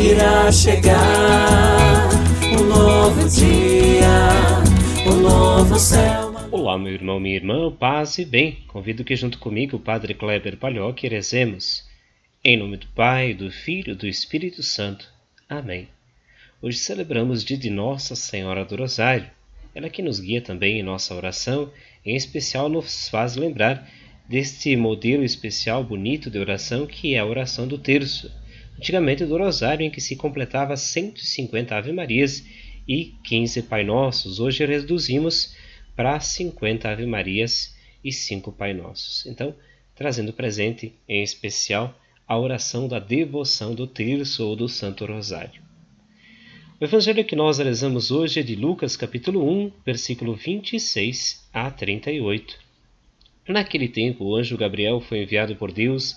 irá chegar um novo dia, um novo céu. Olá, meu irmão, minha irmã, paz e bem. Convido que junto comigo o Padre Kleber Palhoque rezemos. Em nome do Pai, do Filho e do Espírito Santo. Amém. Hoje celebramos dia de Nossa Senhora do Rosário. Ela que nos guia também em nossa oração, em especial nos faz lembrar deste modelo especial bonito de oração que é a oração do terço antigamente do Rosário, em que se completava 150 Ave Marias e 15 Pai Nossos. Hoje reduzimos para 50 Ave Marias e 5 Pai Nossos. Então, trazendo presente, em especial, a oração da devoção do terço ou do Santo Rosário. O evangelho que nós rezamos hoje é de Lucas, capítulo 1, versículo 26 a 38. Naquele tempo, o anjo Gabriel foi enviado por Deus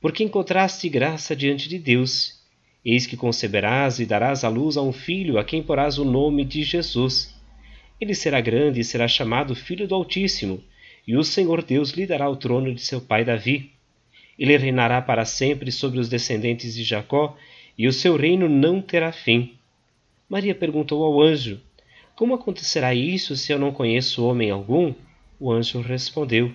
porque encontraste graça diante de Deus. Eis que conceberás e darás à luz a um filho a quem porás o nome de Jesus. Ele será grande e será chamado Filho do Altíssimo, e o Senhor Deus lhe dará o trono de seu pai Davi. Ele reinará para sempre sobre os descendentes de Jacó, e o seu reino não terá fim. Maria perguntou ao anjo: Como acontecerá isso se eu não conheço homem algum? O anjo respondeu: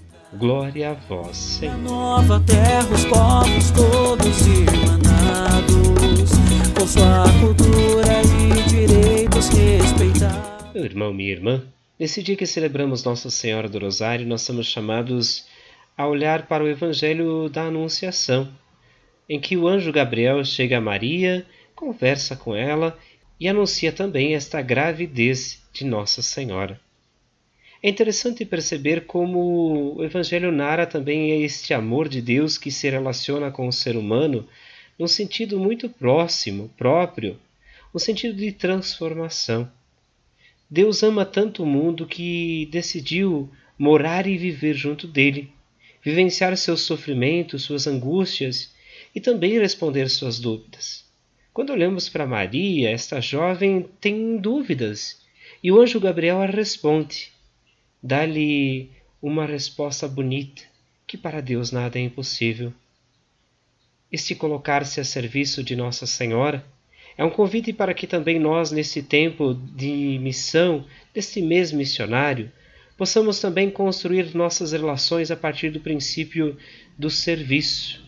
Glória a vós, Senhor. nova terra, os povos todos irmanados, com sua cultura e direitos respeitados. Meu irmão, minha irmã, nesse dia que celebramos Nossa Senhora do Rosário, nós somos chamados a olhar para o Evangelho da Anunciação, em que o anjo Gabriel chega a Maria, conversa com ela e anuncia também esta gravidez de Nossa Senhora. É interessante perceber como o Evangelho narra também este amor de Deus que se relaciona com o ser humano num sentido muito próximo, próprio, no sentido de transformação. Deus ama tanto o mundo que decidiu morar e viver junto dele, vivenciar seus sofrimentos, suas angústias e também responder suas dúvidas. Quando olhamos para Maria, esta jovem tem dúvidas e o anjo Gabriel a responde dá-lhe uma resposta bonita, que para Deus nada é impossível. Este colocar-se a serviço de Nossa Senhora é um convite para que também nós, nesse tempo de missão, deste mês missionário, possamos também construir nossas relações a partir do princípio do serviço,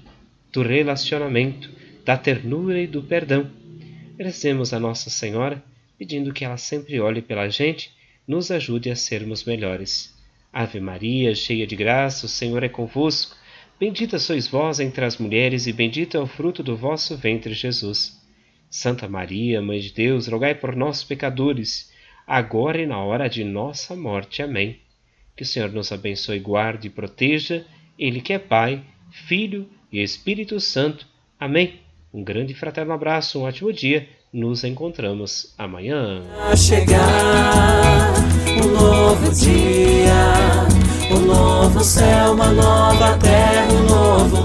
do relacionamento, da ternura e do perdão. Merecemos a Nossa Senhora, pedindo que ela sempre olhe pela gente nos ajude a sermos melhores. Ave Maria, cheia de graça, o Senhor é convosco. Bendita sois vós entre as mulheres, e bendito é o fruto do vosso ventre, Jesus. Santa Maria, Mãe de Deus, rogai por nós, pecadores, agora e na hora de nossa morte. Amém. Que o Senhor nos abençoe, guarde e proteja, Ele que é Pai, Filho e Espírito Santo. Amém. Um grande fraterno abraço, um ótimo dia. Nos encontramos amanhã. A chegar um novo dia, um novo céu, uma nova terra, um novo